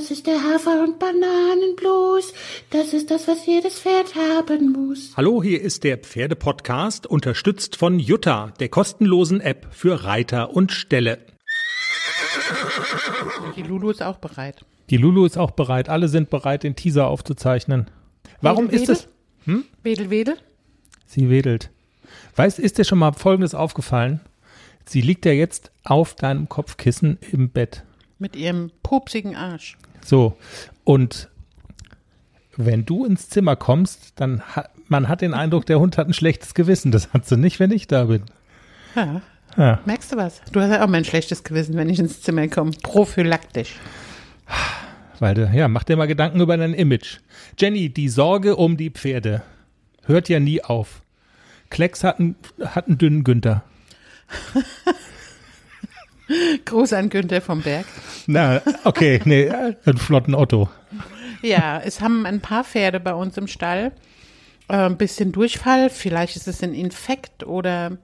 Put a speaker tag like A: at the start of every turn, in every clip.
A: Das ist der Hafer- und Bananenblues. Das ist das, was jedes Pferd haben muss.
B: Hallo, hier ist der Pferdepodcast, unterstützt von Jutta, der kostenlosen App für Reiter und Ställe.
C: Die Lulu ist auch bereit.
D: Die Lulu ist auch bereit. Alle sind bereit, den Teaser aufzuzeichnen. Warum
C: Wedel,
D: ist es?
C: Wedel? Wedel, wedel.
D: Sie wedelt. Weißt, ist dir schon mal Folgendes aufgefallen? Sie liegt ja jetzt auf deinem Kopfkissen im Bett.
C: Mit ihrem pupsigen Arsch.
D: So. Und wenn du ins Zimmer kommst, dann hat man hat den Eindruck, der Hund hat ein schlechtes Gewissen. Das hat sie nicht, wenn ich da bin.
C: Ja.
D: Ja.
C: Merkst du was? Du hast ja auch mein schlechtes Gewissen, wenn ich ins Zimmer komme. Prophylaktisch.
D: Weil du, ja, mach dir mal Gedanken über dein Image. Jenny, die Sorge um die Pferde hört ja nie auf. Klecks hat einen, hat einen dünnen Günther.
C: Gruß an Günther vom Berg.
D: Na, okay, nee, einen flotten Otto.
C: Ja, es haben ein paar Pferde bei uns im Stall äh, ein bisschen Durchfall. Vielleicht ist es ein Infekt oder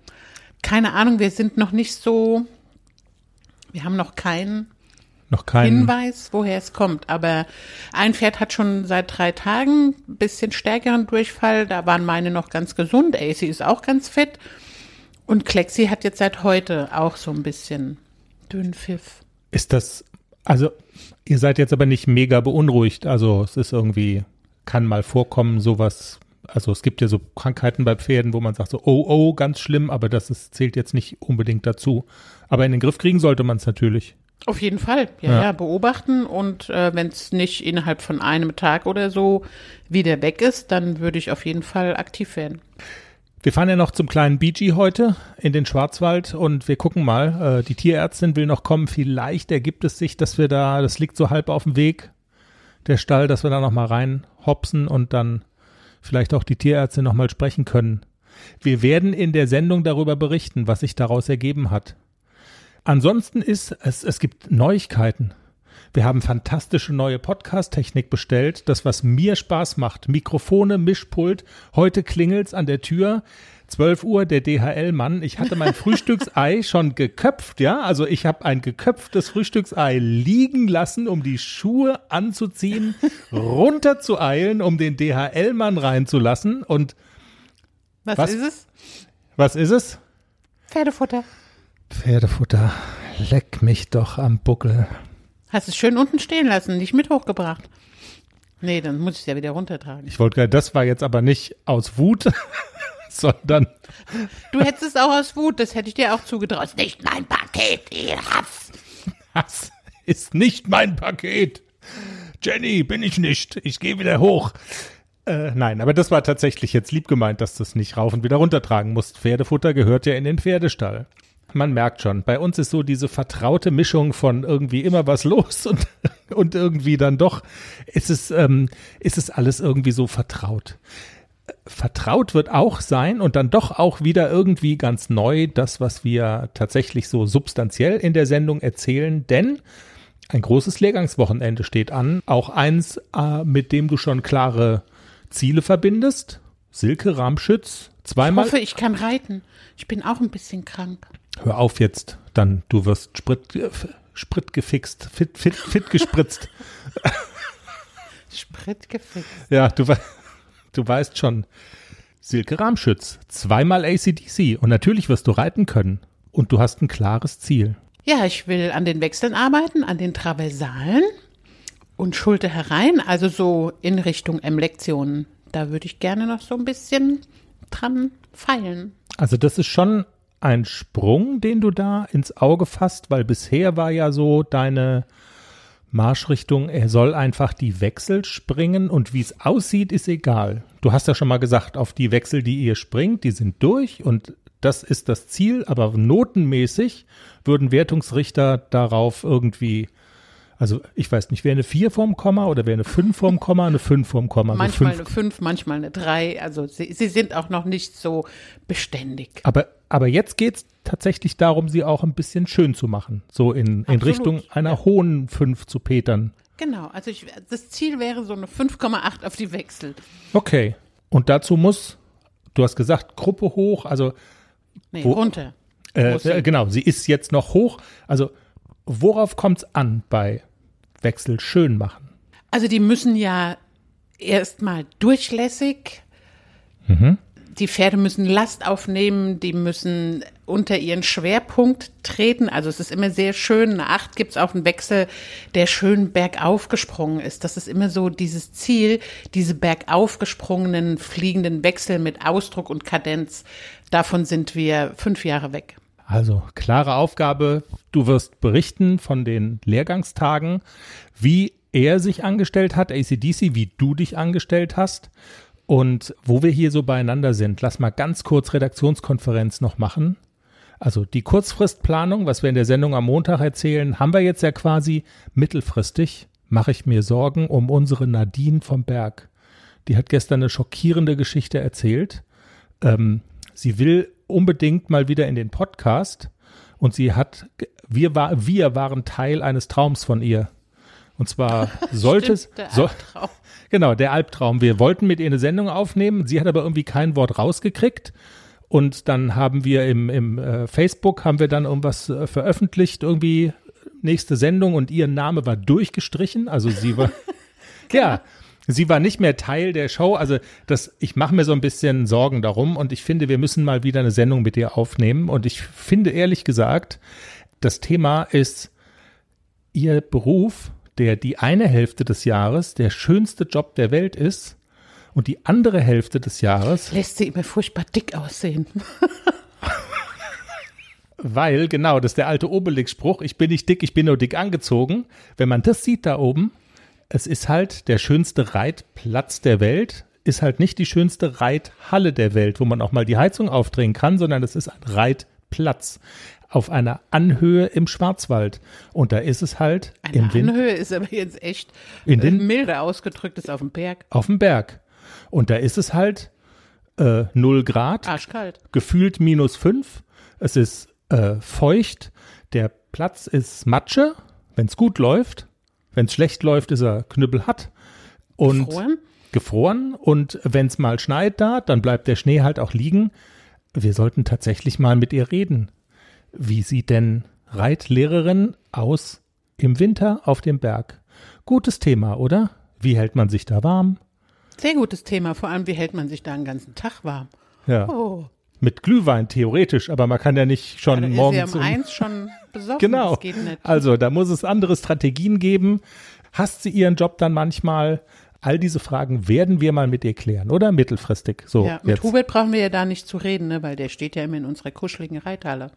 C: keine Ahnung. Wir sind noch nicht so. Wir haben noch keinen
D: Noch kein.
C: Hinweis, woher es kommt. Aber ein Pferd hat schon seit drei Tagen ein bisschen stärkeren Durchfall. Da waren meine noch ganz gesund. AC ist auch ganz fit. Und Klexi hat jetzt seit heute auch so ein bisschen Dünnpfiff.
D: Ist das, also, ihr seid jetzt aber nicht mega beunruhigt. Also, es ist irgendwie, kann mal vorkommen, sowas. Also, es gibt ja so Krankheiten bei Pferden, wo man sagt so, oh, oh, ganz schlimm, aber das ist, zählt jetzt nicht unbedingt dazu. Aber in den Griff kriegen sollte man es natürlich.
C: Auf jeden Fall, ja,
D: Ja.
C: ja, beobachten und äh, wenn es nicht innerhalb von einem Tag oder so wieder weg ist, dann würde ich auf jeden Fall aktiv werden.
D: Wir fahren ja noch zum kleinen BG heute in den Schwarzwald und wir gucken mal. Äh, die Tierärztin will noch kommen. Vielleicht ergibt es sich, dass wir da, das liegt so halb auf dem Weg, der Stall, dass wir da noch mal rein hopsen und dann vielleicht auch die Tierärztin noch mal sprechen können. Wir werden in der Sendung darüber berichten, was sich daraus ergeben hat. Ansonsten ist es, es gibt Neuigkeiten. Wir haben fantastische neue Podcast-Technik bestellt. Das, was mir Spaß macht. Mikrofone, Mischpult. Heute klingelt's an der Tür. 12 Uhr, der DHL-Mann. Ich hatte mein Frühstücksei schon geköpft, ja. Also ich habe ein geköpftes Frühstücksei liegen lassen, um die Schuhe anzuziehen, runterzueilen, um den DHL-Mann reinzulassen. Und
C: Was,
D: Was?
C: ist es?
D: was ist es?
C: Pferdefutter.
D: Pferdefutter. Leck mich doch am Buckel.
C: Hast es schön unten stehen lassen, nicht mit hochgebracht. Nee, dann muss ich es ja wieder runtertragen.
D: Ich wollte gerade, das war jetzt aber nicht aus Wut, sondern
C: Du hättest es auch aus Wut, das hätte ich dir auch zugetraut. Ist nicht mein Paket, ihr Hass.
D: das ist nicht mein Paket. Jenny, bin ich nicht. Ich gehe wieder hoch. Äh, nein, aber das war tatsächlich jetzt lieb gemeint, dass du es nicht rauf und wieder runtertragen musst. Pferdefutter gehört ja in den Pferdestall. Man merkt schon, bei uns ist so diese vertraute Mischung von irgendwie immer was los und, und irgendwie dann doch ist es, ähm, ist es alles irgendwie so vertraut. Vertraut wird auch sein und dann doch auch wieder irgendwie ganz neu das, was wir tatsächlich so substanziell in der Sendung erzählen, denn ein großes Lehrgangswochenende steht an, auch eins, äh, mit dem du schon klare Ziele verbindest. Silke Ramschütz,
C: Ich
D: zweimal.
C: hoffe, ich kann reiten. Ich bin auch ein bisschen krank.
D: Hör auf jetzt, dann du wirst Sprit, äh, Sprit gefixt, fit, fit, fit gespritzt.
C: Sprit gefixt.
D: ja, du, du weißt schon. Silke Ramschütz, zweimal ACDC und natürlich wirst du reiten können. Und du hast ein klares Ziel.
C: Ja, ich will an den Wechseln arbeiten, an den Traversalen und Schulter herein, also so in Richtung M-Lektionen. Da würde ich gerne noch so ein bisschen dran feilen.
D: Also das ist schon ein Sprung, den du da ins Auge fasst, weil bisher war ja so deine Marschrichtung, er soll einfach die Wechsel springen und wie es aussieht, ist egal. Du hast ja schon mal gesagt, auf die Wechsel, die ihr springt, die sind durch und das ist das Ziel, aber notenmäßig würden Wertungsrichter darauf irgendwie, also ich weiß nicht, wäre eine 4 vorm Komma oder wäre eine 5 vorm Komma, eine 5 vorm Komma.
C: manchmal eine 5, manchmal eine 3. Also sie, sie sind auch noch nicht so beständig.
D: Aber, aber jetzt geht's tatsächlich darum, sie auch ein bisschen schön zu machen. So in, in
C: Absolut,
D: Richtung einer hohen 5 zu petern.
C: Genau, also ich, das Ziel wäre so eine 5,8 auf die Wechsel.
D: Okay. Und dazu muss, du hast gesagt, Gruppe hoch, also
C: Nee,
D: Wo-
C: runter.
D: äh, äh, genau, sie ist jetzt noch hoch. Also worauf kommt's an bei Wechsel schön machen?
C: Also die müssen ja erstmal durchlässig. Die Pferde müssen Last aufnehmen, die müssen unter ihren Schwerpunkt treten. Also es ist immer sehr schön. Eine Acht gibt es auf einen Wechsel, der schön bergauf gesprungen ist. Das ist immer so dieses Ziel, diese bergauf gesprungenen fliegenden Wechsel mit Ausdruck und Kadenz. Davon sind wir fünf Jahre weg.
D: Also klare Aufgabe, du wirst berichten von den Lehrgangstagen, wie er sich angestellt hat, ACDC, wie du dich angestellt hast. Und wo wir hier so beieinander sind, lass mal ganz kurz Redaktionskonferenz noch machen. Also die Kurzfristplanung, was wir in der Sendung am Montag erzählen, haben wir jetzt ja quasi mittelfristig. Mache ich mir Sorgen um unsere Nadine vom Berg. Die hat gestern eine schockierende Geschichte erzählt. Ähm, sie will unbedingt mal wieder in den Podcast und sie hat, wir, war, wir waren Teil eines Traums von ihr. Und zwar sollte es,
C: der Albtraum.
D: genau, der Albtraum. Wir wollten mit ihr eine Sendung aufnehmen, sie hat aber irgendwie kein Wort rausgekriegt. Und dann haben wir im, im äh, Facebook haben wir dann irgendwas äh, veröffentlicht, irgendwie nächste Sendung und ihr Name war durchgestrichen. Also sie war, ja, sie war nicht mehr Teil der Show. Also das, ich mache mir so ein bisschen Sorgen darum und ich finde, wir müssen mal wieder eine Sendung mit ihr aufnehmen. Und ich finde ehrlich gesagt, das Thema ist ihr Beruf, der die eine Hälfte des Jahres der schönste Job der Welt ist und die andere Hälfte des Jahres
C: Lässt sie immer furchtbar dick aussehen.
D: Weil, genau, das ist der alte Obelix-Spruch, ich bin nicht dick, ich bin nur dick angezogen. Wenn man das sieht da oben, es ist halt der schönste Reitplatz der Welt, ist halt nicht die schönste Reithalle der Welt, wo man auch mal die Heizung aufdrehen kann, sondern es ist ein Reitplatz auf einer Anhöhe im Schwarzwald. Und da ist es halt
C: Eine
D: im Winter
C: Anhöhe ist aber jetzt echt
D: In den-
C: äh, milde ausgedrückt, ist auf dem Berg.
D: auf dem Berg. Und da ist es halt äh, 0 Grad.
C: Arschkalt.
D: gefühlt minus fünf. Es ist äh, feucht. Der Platz ist Matsche, wenn es gut läuft. Wenn es schlecht läuft, ist er knüppelhart. Und
C: Gefroren?
D: gefroren. Und wenn es mal schneit da, dann bleibt der Schnee halt auch liegen. Wir sollten tatsächlich mal mit ihr reden. Wie sieht denn Reitlehrerin aus im Winter auf dem Berg? Gutes Thema, oder? Wie hält man sich da warm?
C: Sehr gutes Thema. Vor allem, wie hält man sich da einen ganzen Tag warm?
D: Ja.
C: Oh,
D: Mit Glühwein theoretisch, aber man kann ja nicht schon
C: ist sie
D: morgens
C: um
D: um
C: eins schon besoffen.
D: Genau.
C: Das geht nicht.
D: Also, da muss es andere Strategien geben. Hasst sie ihren Job dann manchmal? All diese Fragen werden wir mal mit ihr klären, oder? Mittelfristig. So,
C: ja, mit
D: jetzt.
C: Hubert brauchen wir ja da nicht zu reden, ne? weil der steht ja immer in unserer kuscheligen Reithalle.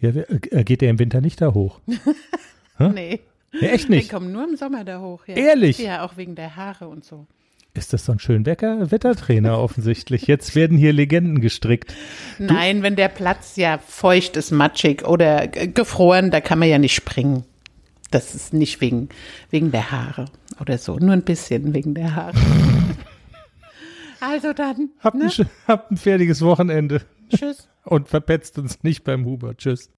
D: Ja, wer- äh, geht der im Winter nicht da hoch?
C: Nee.
D: Ja, echt nicht.
C: kommen nur im Sommer da hoch. Ja.
D: Ehrlich?
C: Ja, auch wegen der Haare und so.
D: Ist das so ein schön Wecker Wettertrainer offensichtlich? Jetzt werden hier Legenden gestrickt.
C: Nein, wenn der Platz ja feucht ist, matschig oder gefroren, da kann man ja nicht springen. Das ist nicht wegen, wegen der Haare oder so, nur ein bisschen wegen der Haare. also dann,
D: Habt,
C: ne?
D: ein, habt ein fertiges Wochenende
C: tschüss.
D: und verpetzt uns nicht beim Huber. Tschüss.